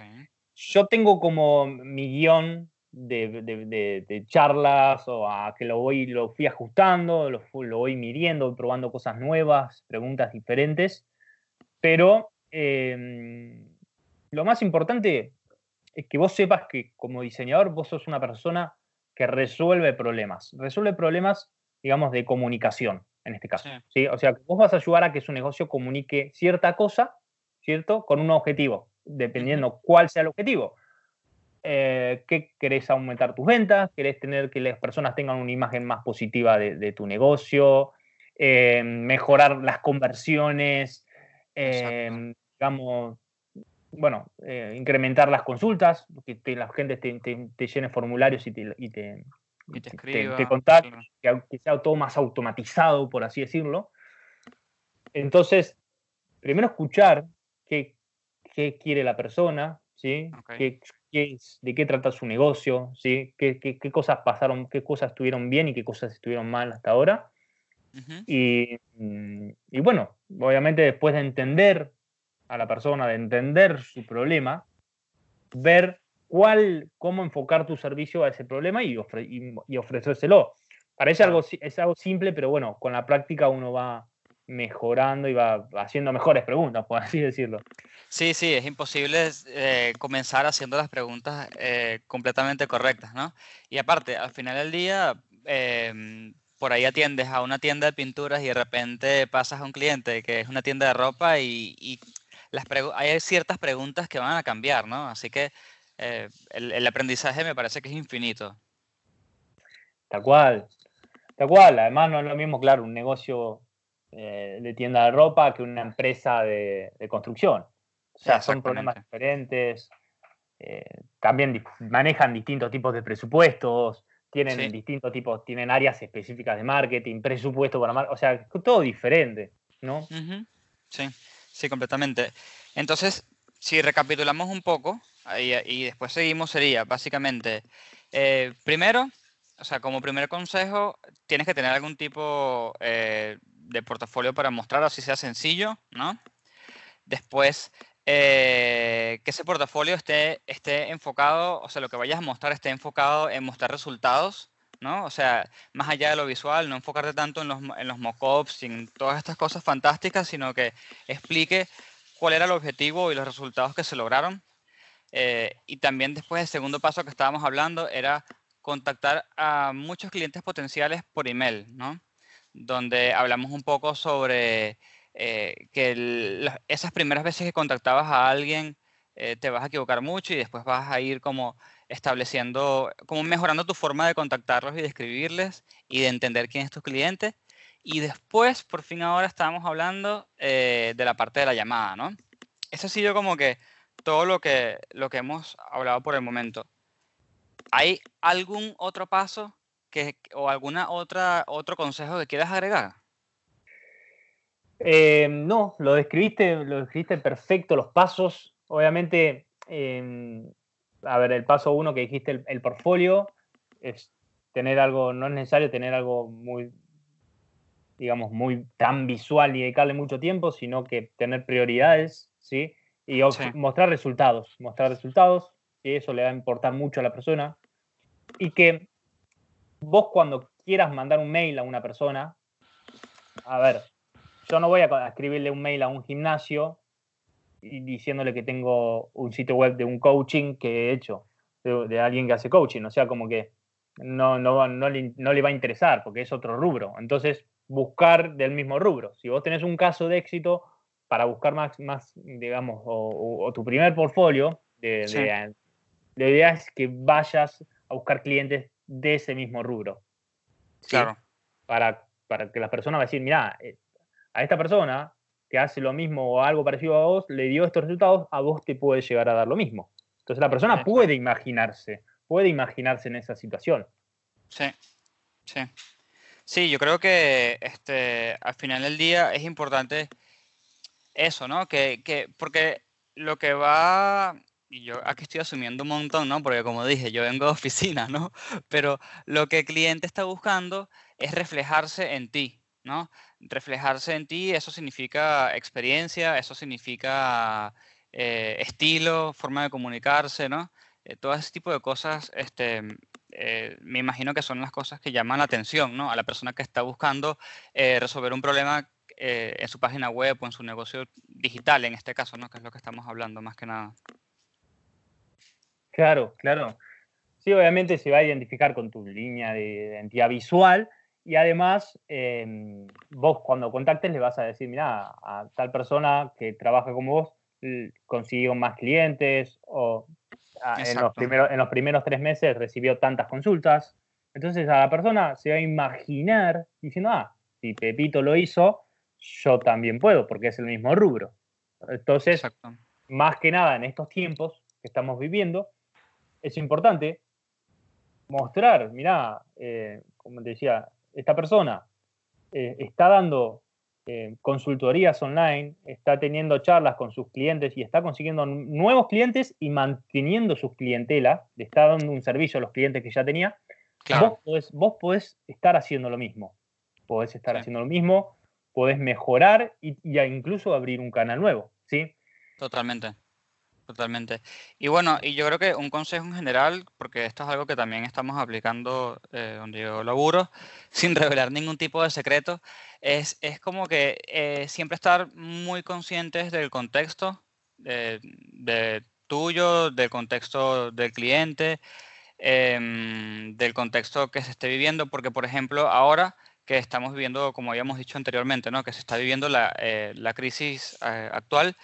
yo tengo como mi guion de, de- de- de charlas o a que lo voy lo fui ajustando, lo, voy midiendo, probando cosas nuevas, preguntas diferentes, pero em, lo más importante es que vos sepas que como diseñador vos sos una persona que resuelve problemas, resuelve problemas, digamos, de comunicación, en este caso. Sí. ¿sí? O sea, vos vas a ayudar a que su negocio comunique cierta cosa, ¿cierto? Con un objetivo, dependiendo cuál sea el objetivo. Eh, ¿Qué querés aumentar tus ventas? ¿Querés tener que las personas tengan una imagen más positiva de, de tu negocio? Eh, mejorar las conversiones, eh, digamos, bueno, eh, incrementar las consultas, que te- la gente te, te- te llene formularios y te, y te, Y escriba. contacte, claro. que, que sea todo más automatizado, por así decirlo. Entonces, primero escuchar qué, qué quiere la persona, ¿sí? Ok. Qué- qué es- de qué trata su negocio, ¿sí? ¿Qué, qué- qué cosas pasaron, qué cosas estuvieron bien y qué cosas estuvieron mal hasta ahora. Ujú. Y, mm, y bueno, obviamente después de entender a la persona, de entender su problema, ver cuál, cómo enfocar tu servicio a ese problema y, ofre- y- y ofrecérselo. Parece algo, es algo simple, pero bueno, con la práctica uno va mejorando y va haciendo mejores preguntas, por así decirlo. Sí, sí, es imposible eh, comenzar haciendo las preguntas eh, completamente correctas, ¿no? Y aparte, al final del día, em, por ahí atiendes a una tienda de pinturas y de repente pasas a un cliente que es una tienda de ropa y, y las hay ciertas preguntas que van a cambiar, ¿no? Así que eh, el, el aprendizaje me parece que es infinito. Tal cual, tal cual. Además, no es lo mismo, claro, un negocio eh, de tienda de ropa que una empresa de, de construcción. O sea, son problemas diferentes. eh, también manejan distintos tipos de presupuestos, tienen Sí. distintos tipos, tienen áreas específicas de marketing, presupuesto para marketing, o sea, todo diferente, ¿no? Ujú, Sí, sí, completamente. Entonces, si recapitulamos un poco y, después seguimos, sería básicamente, eh, primero, o sea, como primer consejo, tienes que tener algún tipo eh, de portafolio para mostrar, así sea sencillo, ¿no? Después, eh, que ese portafolio esté, esté enfocado, o sea, lo que vayas a mostrar esté enfocado en mostrar resultados, ¿no? O sea, más allá de lo visual, no enfocarte tanto en los, en los mockups y en todas estas cosas fantásticas, sino que explique cuál era el objetivo y los resultados que se lograron. Eh, y también después el segundo paso que estábamos hablando era contactar a muchos clientes potenciales por email, ¿no? Donde hablamos un poco sobre eh, que esas primeras veces que contactabas a alguien eh, te vas a equivocar mucho y después vas a ir como estableciendo, como mejorando tu forma de contactarlos y de escribirles y de entender quién es tu cliente. Y después, por fin ahora estábamos hablando eh, de la parte de la llamada, ¿no? Eso ha sido como que todo lo que, lo que hemos hablado por el momento. ¿Hay algún otro paso que, o alguna otra otro consejo que quieras agregar? Eh, no, lo describiste, lo describiste perfecto, los pasos. Obviamente, eh, a ver, el paso uno que dijiste, el, el portfolio, es tener algo, no es necesario tener algo muy, digamos, muy tan visual y dedicarle mucho tiempo, sino que tener prioridades, ¿sí? Y Sí. mostrar resultados, mostrar resultados, y eso le va a importar mucho a la persona. Y que vos cuando quieras mandar un mail a una persona, a ver, yo no voy a escribirle un mail a un gimnasio diciéndole que tengo un sitio web de un coaching que he hecho, de, de alguien que hace coaching. O sea, como que no, no, no, le, no le va a interesar porque es otro rubro. Entonces, buscar del mismo rubro. Si vos tenés un caso de éxito, para buscar más, más digamos, o, o- o tu primer portfolio, de, Sí. de- la idea es que vayas a buscar clientes de ese mismo rubro. ¿sí? Claro. para, para que la persona va a decir, mira, a esta persona que hace lo mismo o algo parecido a vos le dio estos resultados, a vos te puede llegar a dar lo mismo. Entonces la persona puede imaginarse, puede imaginarse en esa situación. Sí, sí. Sí, yo creo que este, al final del día es importante eso, ¿no? Que, que, porque lo que va, y yo aquí estoy asumiendo un montón, ¿no? Porque como dije, yo vengo de oficina, ¿no? Pero lo que el cliente está buscando es reflejarse en ti, ¿no? Reflejarse en ti, eso significa experiencia, eso significa eh, estilo, forma de comunicarse, ¿no? Eh, todo ese tipo de cosas, este, eh, me imagino que son las cosas que llaman la atención, ¿no? A la persona que está buscando resolver un problema en su página web o en su negocio digital, en este caso, ¿no? Que es lo que estamos hablando más que nada. Claro, claro. Sí, obviamente se va a identificar con tu línea de identidad visual y además em, vos cuando contactes le vas a decir, mira, a tal persona que trabaja como vos consiguió más clientes o ah, en, los primeros, en los primeros tres meses recibió tantas consultas. Entonces a la persona se va a imaginar diciendo, ah, si Pepito lo hizo, yo también puedo, porque es el mismo rubro. Entonces, Exacto. más que nada en estos tiempos que estamos viviendo, es importante mostrar, mirá, eh, como te decía, esta persona eh, está dando eh, consultorías online, está teniendo charlas con sus clientes y está consiguiendo nuevos clientes y manteniendo sus clientela, le está dando un servicio a los clientes que ya tenía. Claro, Vos, podés, vos podés estar haciendo lo mismo, podés estar Sí. haciendo lo mismo, podés mejorar y, incluso abrir un canal nuevo, ¿sí? totalmente. Totalmente. Y bueno, y yo creo que un consejo en general, porque esto es algo que también estamos aplicando eh, donde yo laburo, sin revelar ningún tipo de secreto, es, es como que eh, siempre estar muy conscientes del contexto de, de tuyo, del contexto del cliente, em, del contexto que se esté viviendo, porque por ejemplo ahora que estamos viviendo, como habíamos dicho anteriormente, ¿no? que se está viviendo la, eh, la crisis eh, actual,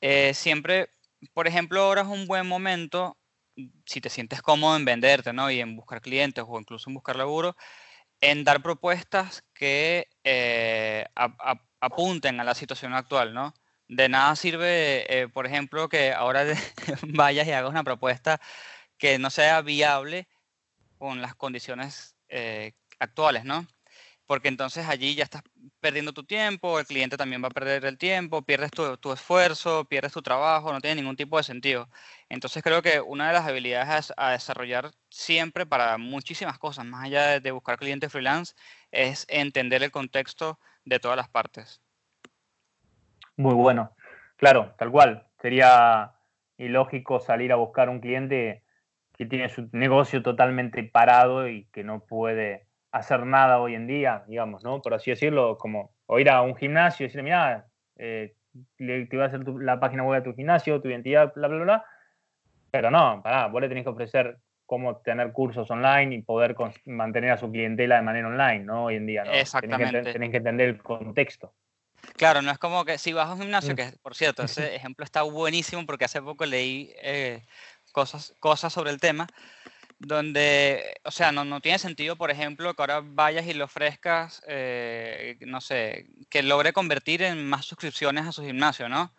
eh, siempre, por ejemplo, ahora es un buen momento, si te sientes cómodo en venderte, ¿no? Y en buscar clientes o incluso en buscar laburo, en dar propuestas que eh, ap- ap- apunten a la situación actual, ¿no? De nada sirve, eh, por ejemplo, que ahora vayas y hagas una propuesta que no sea viable con las condiciones eh, actuales, ¿no? Porque entonces allí ya estás perdiendo tu tiempo, el cliente también va a perder el tiempo, pierdes tu, esfuerzo, pierdes tu trabajo, no tiene ningún tipo de sentido. Entonces creo que una de las habilidades a, a desarrollar siempre para muchísimas cosas, más allá de, de buscar clientes freelance, es entender el contexto de todas las partes. Muy bueno. Claro, tal cual. Sería ilógico salir a buscar un cliente que tiene su negocio totalmente parado y que no puede hacer nada hoy en día, digamos, ¿no? Por así decirlo, como o ir a un gimnasio y decirle, mira, eh, te voy a hacer tu- la página web de tu gimnasio, tu identidad, bla, bla, bla. Pero no, pará, vos le tenés que ofrecer cómo tener cursos online y poder mantener a su clientela de manera online, ¿no? Hoy en día, ¿no? Tenés que Exactamente. tenés que entender el contexto. Claro, no es como que si vas a un gimnasio, Mm. que por cierto, ese ejemplo está buenísimo porque hace poco leí eh, cosas, cosas sobre el tema, donde, o sea, no, no tiene sentido, por ejemplo, que ahora vayas y le ofrezcas, eh, no sé, que logre convertir en más suscripciones a su gimnasio, ¿no?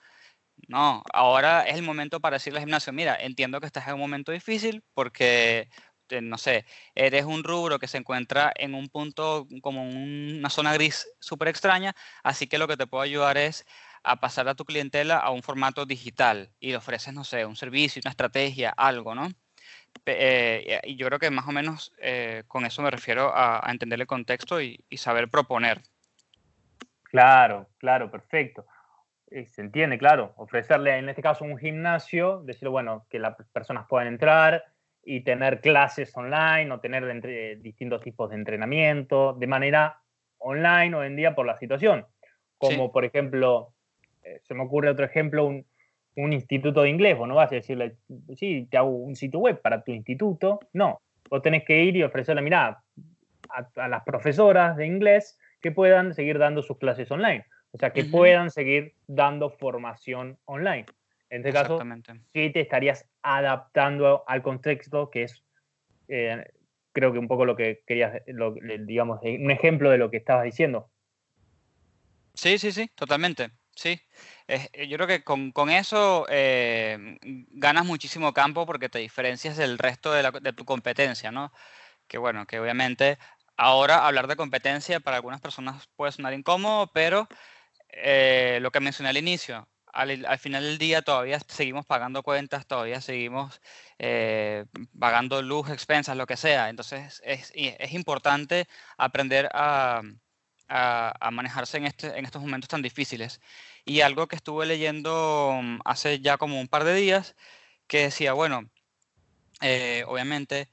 No, ahora es el momento para decirle al gimnasio, mira, entiendo que estás en un momento difícil porque, eh, no sé, eres un rubro que se encuentra en un punto como una zona gris súper extraña, así que lo que te puedo ayudar es a pasar a tu clientela a un formato digital y le ofreces, no sé, un servicio, una estrategia, algo, ¿no? Eh, y yo creo que más o menos eh, con eso me refiero a, a entender el contexto y, y saber proponer. Claro, claro, perfecto. Eh, Se entiende, claro. Ofrecerle, en este caso, un gimnasio, decirle, bueno, que las personas puedan entrar y tener clases online o tener entre- distintos tipos de entrenamiento de manera online hoy en día por la situación. Como, por ejemplo, eh, se me ocurre otro ejemplo, un, un instituto de inglés. Vos no vas a decirle, sí, te hago un sitio web para tu instituto. No, vos tenés que ir y ofrecerle, mirá, a, a las profesoras de inglés que puedan seguir dando sus clases online. O sea, que puedan seguir dando formación online. En este caso, sí te estarías adaptando al contexto, que es, eh, creo que un poco lo que querías, lo- digamos, un ejemplo de lo que estabas diciendo. Sí, sí, sí, totalmente. Sí. Eh, yo creo que con, con eso eh, ganas muchísimo campo porque te diferencias del resto de, la- de tu competencia, ¿no? Que bueno, que obviamente ahora hablar de competencia para algunas personas puede sonar incómodo, pero eh, lo que mencioné al inicio, al, al final del día todavía seguimos pagando cuentas, todavía seguimos eh, pagando luz, expensas, lo que sea. Entonces es, es importante aprender a, a- manejarse en, este, en estos momentos tan difíciles. Y algo que estuve leyendo mm, hace ya como un par de días, que decía, bueno, eh, obviamente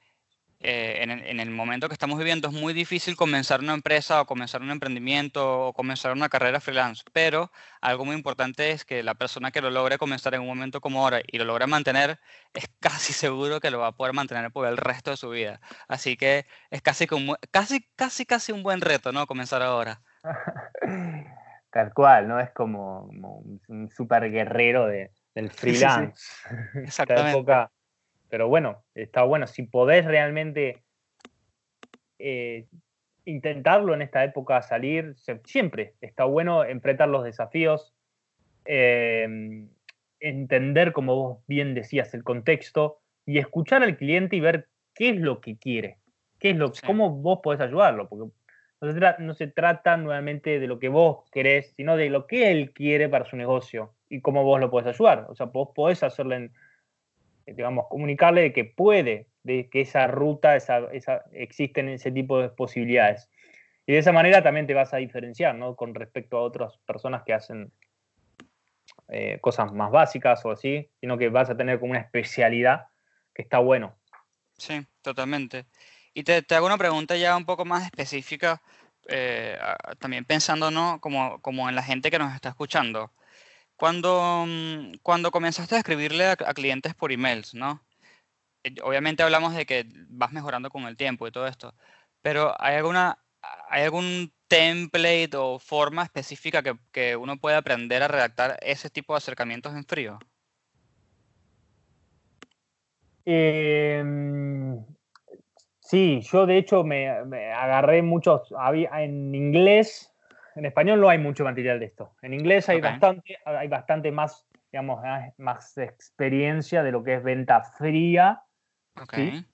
eh, en, el, en el momento que estamos viviendo es muy difícil comenzar una empresa o comenzar un emprendimiento o comenzar una carrera freelance, pero algo muy importante es que la persona que lo logre comenzar en un momento como ahora y lo logre mantener, es casi seguro que lo va a poder mantener por el resto de su vida. Así que es casi, bu- casi, casi, casi un buen reto, ¿no? Comenzar ahora. Tal cual, ¿no? Es como, como un- super guerrero de, del sí. freelance. Esta Exactamente. Pero bueno, está bueno. Si podés realmente eh, intentarlo en esta época, salir, se- siempre está bueno enfrentar los desafíos, eh, entender, como vos bien decías, el contexto y escuchar al cliente y ver qué es lo que quiere, qué es lo, Sí. cómo vos podés ayudarlo, porque no se, no se trata nuevamente de lo que vos querés, sino de lo que él quiere para su negocio y cómo vos lo podés ayudar. O sea, vos podés hacerle, en- digamos, comunicarle de que puede, de que esa ruta, esa, esa, existen ese tipo de posibilidades. Y de esa manera también te vas a diferenciar, ¿no? Con respecto a otras personas que hacen eh, cosas más básicas o así, sino que vas a tener como una especialidad que está bueno. Sí, totalmente. Y te, hago una pregunta ya un poco más específica, eh, también pensando, ¿no? Como, como en la gente que nos está escuchando. Cuando, mm, cuando comenzaste a escribirle a, a clientes por emails, ¿no? Eh, Obviamente hablamos de que vas mejorando con el tiempo y todo esto, pero ¿hay alguna, hay algún template o forma específica que, que uno puede aprender a redactar ese tipo de acercamientos en frío? Eh, sí, yo de hecho me, me agarré muchos, había, en inglés, en español no hay mucho material de esto. En inglés hay bastante, hay bastante más, digamos, más- más experiencia de lo que es venta fría. Ok. Sí.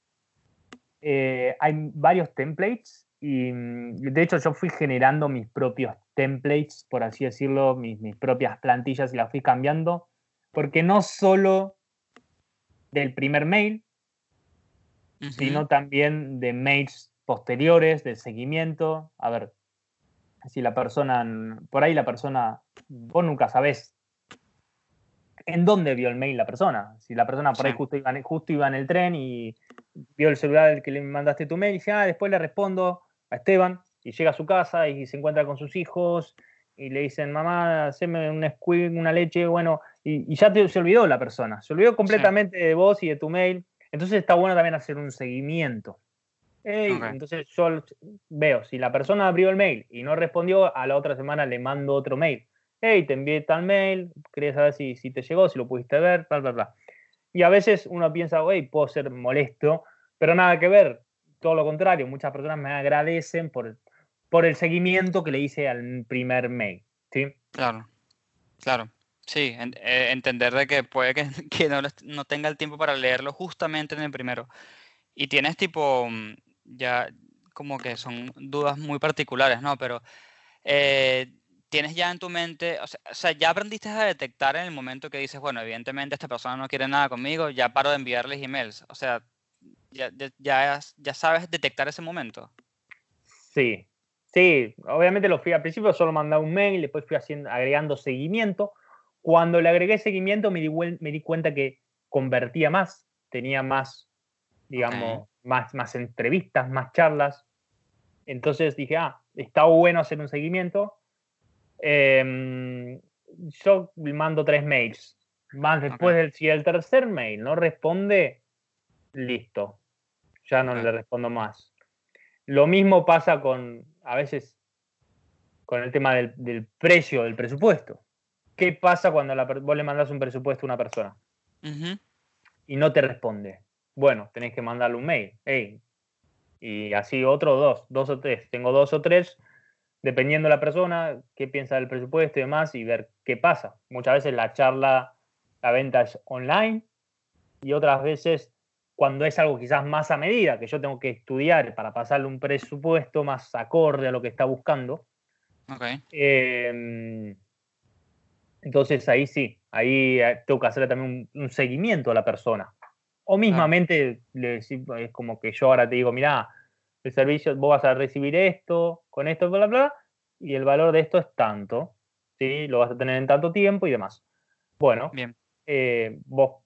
Eh, hay varios templates y mm, de hecho yo fui generando mis propios templates, por así decirlo, mis, mis propias plantillas y las fui cambiando, porque no solo del primer mail, sino también de mails posteriores, de seguimiento. A ver, si la persona, por ahí la persona, vos nunca sabés en dónde vio el mail la persona. Si la persona por ahí justo iba, en, justo iba en el tren y vio el celular del que le mandaste tu mail y dice, ah, después le respondo a Esteban y llega a su casa y se encuentra con sus hijos y le dicen, mamá, haceme un squeak, una leche, bueno, y, y ya te- se olvidó la persona, se olvidó completamente de vos y de tu mail. Entonces está bueno también hacer un seguimiento. Ey, Ok. Entonces yo veo, si la persona abrió el mail y no respondió, a la otra semana le mando otro mail. Hey, te envié tal mail, quería saber si, si te llegó, si lo pudiste ver, bla, bla, bla. Y a veces uno piensa, hey, puedo ser molesto, pero nada que ver. Todo lo contrario, muchas personas me agradecen por, por el seguimiento que le hice al primer mail. ¿sí? Claro, claro. Sí, en- eh, entender de que puede que, que no, no tenga el tiempo para leerlo justamente en el primero. Y tienes tipo, mm, ya como que son dudas muy particulares, ¿no? Pero eh, tienes ya en tu mente, o sea, o sea, ya aprendiste a detectar en el momento que dices, bueno, evidentemente esta persona no quiere nada conmigo, ya paro de enviarles emails. O sea, ya, ya, ya, sabes detectar ese momento. Sí, sí, obviamente lo fui al principio, solo mandaba un mail, después fui haciendo, agregando seguimiento. Cuando le agregué seguimiento me di, me di cuenta que convertía más, tenía más, digamos, más, más entrevistas, más charlas. Entonces dije, ah, está bueno hacer un seguimiento. Em, yo mando tres mails. Más después del, si el tercer mail no responde, listo. Ya no le respondo más. Lo mismo pasa con, a veces, con el tema del, del precio, del presupuesto. ¿Qué pasa cuando la vos le mandás un presupuesto a una persona y no te responde? Bueno, tenés que mandarle un mail. Hey, y así otro dos, dos o tres. Tengo dos o tres dependiendo de la persona, qué piensa del presupuesto y demás, y ver qué pasa. Muchas veces la charla, la venta es online, y otras veces cuando es algo quizás más a medida, que yo tengo que estudiar para pasarle un presupuesto más acorde a lo que está buscando. Eh, entonces ahí sí, ahí eh, tengo que hacerle también un, un seguimiento a la persona. O mismamente le decí- es como que yo ahora te digo, mira, el servicio, vos vas a recibir esto, con esto, bla, bla, bla, y el valor de esto es tanto, ¿sí? Lo vas a tener en tanto tiempo y demás. Bueno, Bien. eh, vos,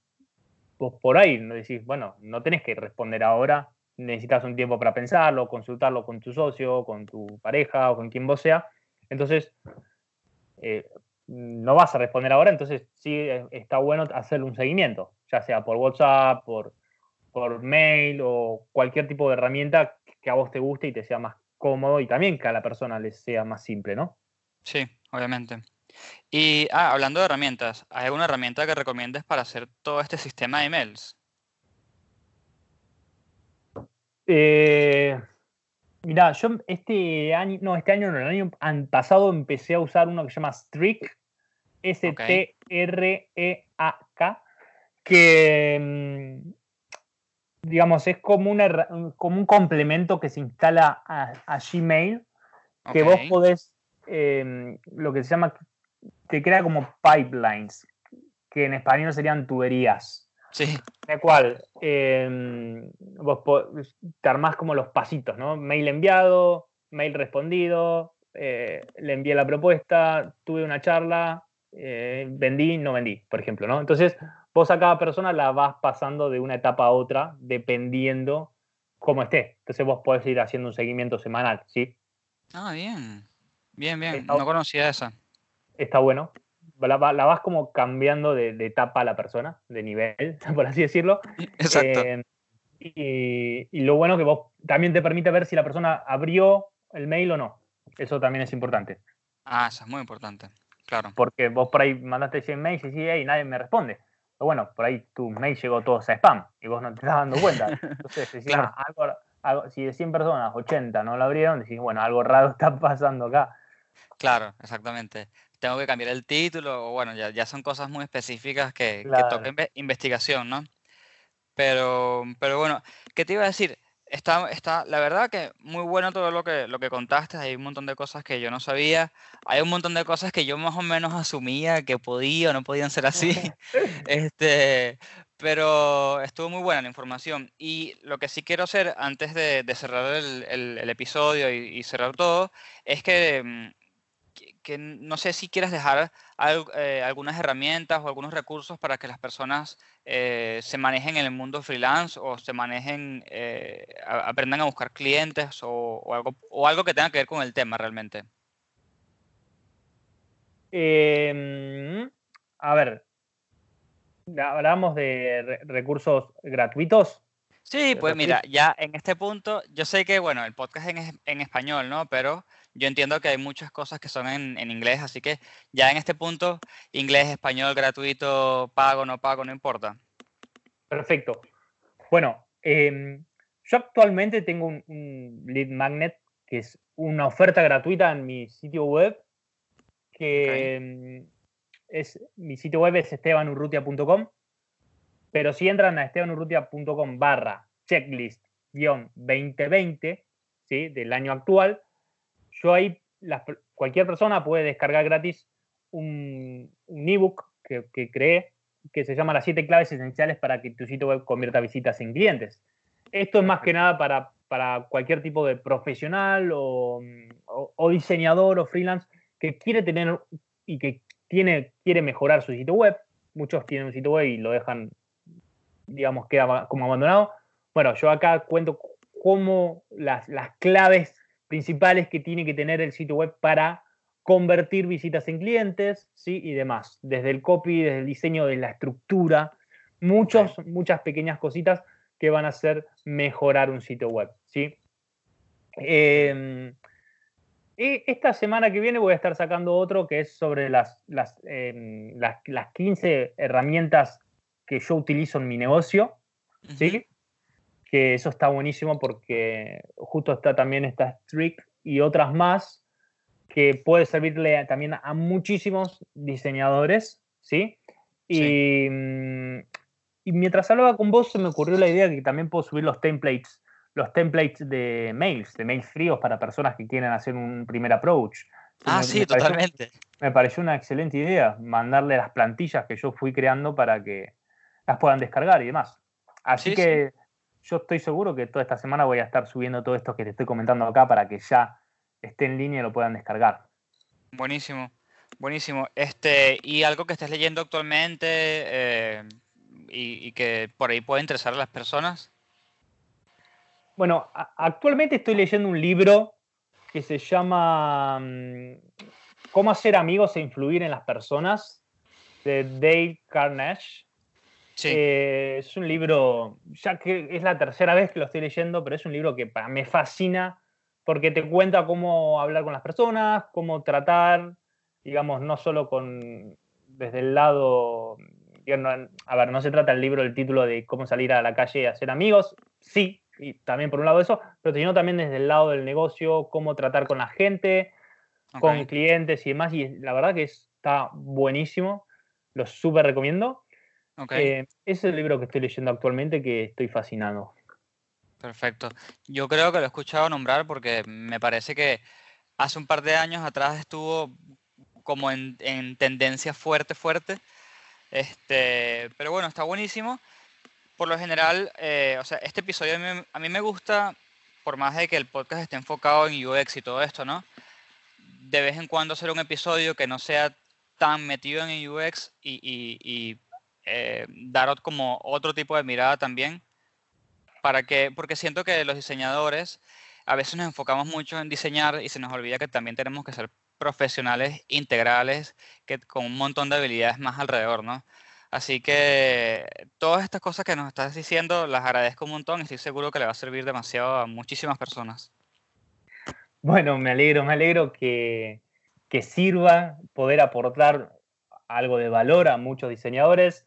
vos por ahí decís, bueno, no tenés que responder ahora, necesitas un tiempo para pensarlo, consultarlo con tu socio, con tu pareja o con quien vos sea. Entonces, eh, no vas a responder ahora, entonces sí eh, está bueno hacerle un seguimiento, ya sea por WhatsApp, por, por mail o cualquier tipo de herramienta que a vos te guste y te sea más cómodo y también que a la persona le sea más simple, ¿no? Sí, obviamente. Y, ah, hablando de herramientas, ¿hay alguna herramienta que recomiendes para hacer todo este sistema de emails? Eh, mirá, yo este año, no, este año no, el año pasado empecé a usar uno que se llama Streak, S-T-R-E-A-K, que mm, digamos es como, una, como un complemento que se instala a, a Gmail, que vos podés, eh, lo que se llama, te crea como pipelines, que en español serían tuberías. Sí, De cual eh, vos te armás como los pasitos, ¿no? Mail enviado, mail respondido, eh, le envié la propuesta, tuve una charla, eh, vendí, no vendí, por ejemplo, ¿no? Entonces, vos a cada persona la vas pasando de una etapa a otra dependiendo cómo esté. Entonces, vos podés ir haciendo un seguimiento semanal, ¿sí? Ah, bien. Bien, bien. Está- No conocía esa. Está bueno. La, va- la vas como cambiando de, de etapa a la persona, de nivel, por así decirlo. Exacto. Eh, y, y lo bueno que vos también te permite ver si la persona abrió el mail o no. Eso también es importante. Ah, eso es muy importante. Claro. Porque vos por ahí mandaste 100 mails y sí, hey, nadie me responde. Pero bueno, por ahí tu mail llegó todos a spam y vos no te estás dando cuenta. Entonces, decís, Claro. "Ah, algo- algo- si de 100 personas, 80 no lo abrieron, decís, bueno, algo raro está pasando acá. Claro, exactamente. Tengo que cambiar el título, o bueno, ya, ya son cosas muy específicas que, que Claro. toca investigación, ¿no? Pero, pero bueno, ¿qué te iba a decir? Está, está, la verdad que muy bueno todo lo que, lo que contaste, hay un montón de cosas que yo no sabía, hay un montón de cosas que yo más o menos asumía que podía o no podían ser así, este, pero estuvo muy buena la información. Y lo que sí quiero hacer antes de, de cerrar el, el- el episodio y, y cerrar todo, es que, mm, que- que no sé si quieres dejar al- eh, algunas herramientas o algunos recursos para que las personas eh, se manejen en el mundo freelance o se manejen, eh, a- aprendan a buscar clientes o, o algo, o algo que tenga que ver con el tema realmente. Eh, a ver, hablamos de re- recursos gratuitos. Sí, ¿Te pues mira, ya en este punto, yo sé que, bueno, el podcast es en, en español, ¿no? Pero yo entiendo que hay muchas cosas que son en, en inglés, así que ya en este punto, inglés, español, gratuito, pago, no pago, no importa. Perfecto. Bueno, eh, yo actualmente tengo un, un lead magnet que es una oferta gratuita en mi sitio web, que mm, es mi sitio web es estebanurrutia.com, pero si entran a estebanurrutia.com barra checklist 2020, ¿sí? del año actual, yo ahí, cualquier persona puede descargar gratis un, un ebook que, que creé que se llama las siete claves esenciales para que tu sitio web convierta visitas en clientes. Esto es más que nada para, para cualquier tipo de profesional o, o- diseñador o freelance que quiere tener y que tiene, quiere mejorar su sitio web. Muchos tienen un sitio web y lo dejan, digamos, queda como abandonado. Bueno, yo acá cuento cómo las, las claves principales que tiene que tener el sitio web para convertir visitas en clientes, ¿sí? Y demás. Desde el copy, desde el diseño de la estructura, muchos, muchas pequeñas cositas que van a hacer mejorar un sitio web, ¿sí? Eh, y esta semana que viene voy a estar sacando otro que es sobre las, las, eh, las, las 15 herramientas que yo utilizo en mi negocio, ¿sí? Que eso está buenísimo porque justo está también esta Streak y otras más que puede servirle a- también a muchísimos diseñadores, ¿sí? Y, mm, y mientras hablaba con vos se me ocurrió la idea que también puedo subir los templates, los templates de mails, de mails fríos para personas que quieren hacer un primer approach. Ah, Me- sí, me pareció- totalmente. me pareció una excelente idea mandarle las plantillas que yo fui creando para que las puedan descargar y demás. Así Sí, que yo estoy seguro que toda esta semana voy a estar subiendo todo esto que te estoy comentando acá para que ya esté en línea y lo puedan descargar. Buenísimo, buenísimo. Este, y algo que estés leyendo actualmente eh, y, y que por ahí puede interesar a las personas. Bueno, a- actualmente estoy leyendo un libro que se llama mm, Cómo hacer amigos e influir en las personas de Dale Carnage. Sí, Eh, es un libro, ya que es la tercera vez que lo estoy leyendo, pero es un libro que me fascina porque te cuenta cómo hablar con las personas, cómo tratar, digamos, no solo con desde el lado, no- a ver, no se trata el libro, el título de cómo salir a la calle y hacer amigos, sí, y también por un lado eso, pero sino también desde el lado del negocio, cómo tratar con la gente, con clientes y demás, y la verdad que está buenísimo, lo súper recomiendo. Ok, Eh, ese es el libro que estoy leyendo actualmente que estoy fascinado. perfecto. Yo creo que lo he escuchado nombrar porque me parece que hace un par de años atrás estuvo como en, en tendencia fuerte, fuerte. Este, pero bueno, está buenísimo. Por lo general, eh, o sea, este episodio a mí, a mí me gusta, por más de que el podcast esté enfocado en UX y todo esto, ¿no? De vez en cuando hacer un episodio que no sea tan metido en UX y, y- y, eh, como otro tipo de mirada también, para que, porque siento que los diseñadores a veces nos enfocamos mucho en diseñar y se nos olvida que también tenemos que ser profesionales integrales que con un montón de habilidades más alrededor, ¿no? Así que todas estas cosas que nos estás diciendo las agradezco un montón y estoy seguro que le va a servir demasiado a muchísimas personas. Bueno, me alegro, me alegro que, que sirva poder aportar algo de valor a muchos diseñadores.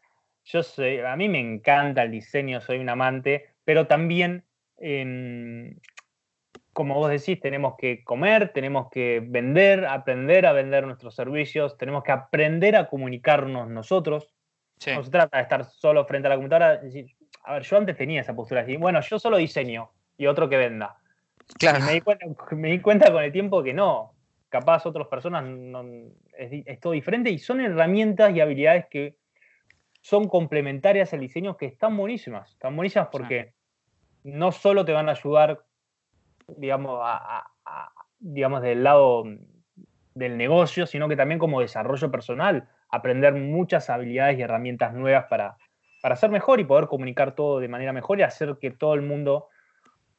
Yo soy, a mí me encanta el diseño, soy un amante, pero también, em, como vos decís, tenemos que comer, tenemos que vender, aprender a vender nuestros servicios, tenemos que aprender a comunicarnos nosotros. Sí, No se trata de estar solo frente a la computadora. decir, a ver, yo antes tenía esa postura así, bueno, yo solo diseño y otro que venda. claro, Y me di, cuenta, me di cuenta con el tiempo que no. Capaz otras personas no, es, es todo diferente y son herramientas y habilidades que son complementarias al diseño que están buenísimas. Están buenísimas porque no solo te van a ayudar, digamos, a, a- a- digamos, del lado del negocio, sino que también como desarrollo personal, aprender muchas habilidades y herramientas nuevas para, para ser mejor y poder comunicar todo de manera mejor y hacer que todo el mundo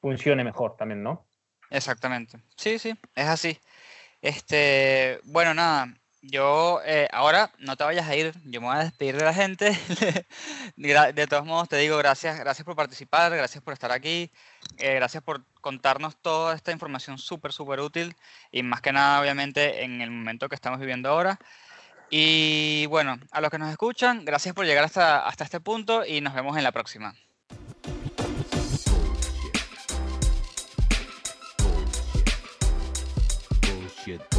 funcione mejor también, ¿no? exactamente. Sí, sí, es así. Este, bueno, nada, yo eh, ahora no te vayas a ir, yo me voy a despedir de la gente. De todos modos, te digo gracias, gracias por participar, gracias por estar aquí, eh, gracias por contarnos toda esta información súper, súper útil y más que nada, obviamente, en el momento que estamos viviendo ahora. Y bueno, a los que nos escuchan, gracias por llegar hasta, hasta este punto y nos vemos en la próxima. Bullshit, bullshit.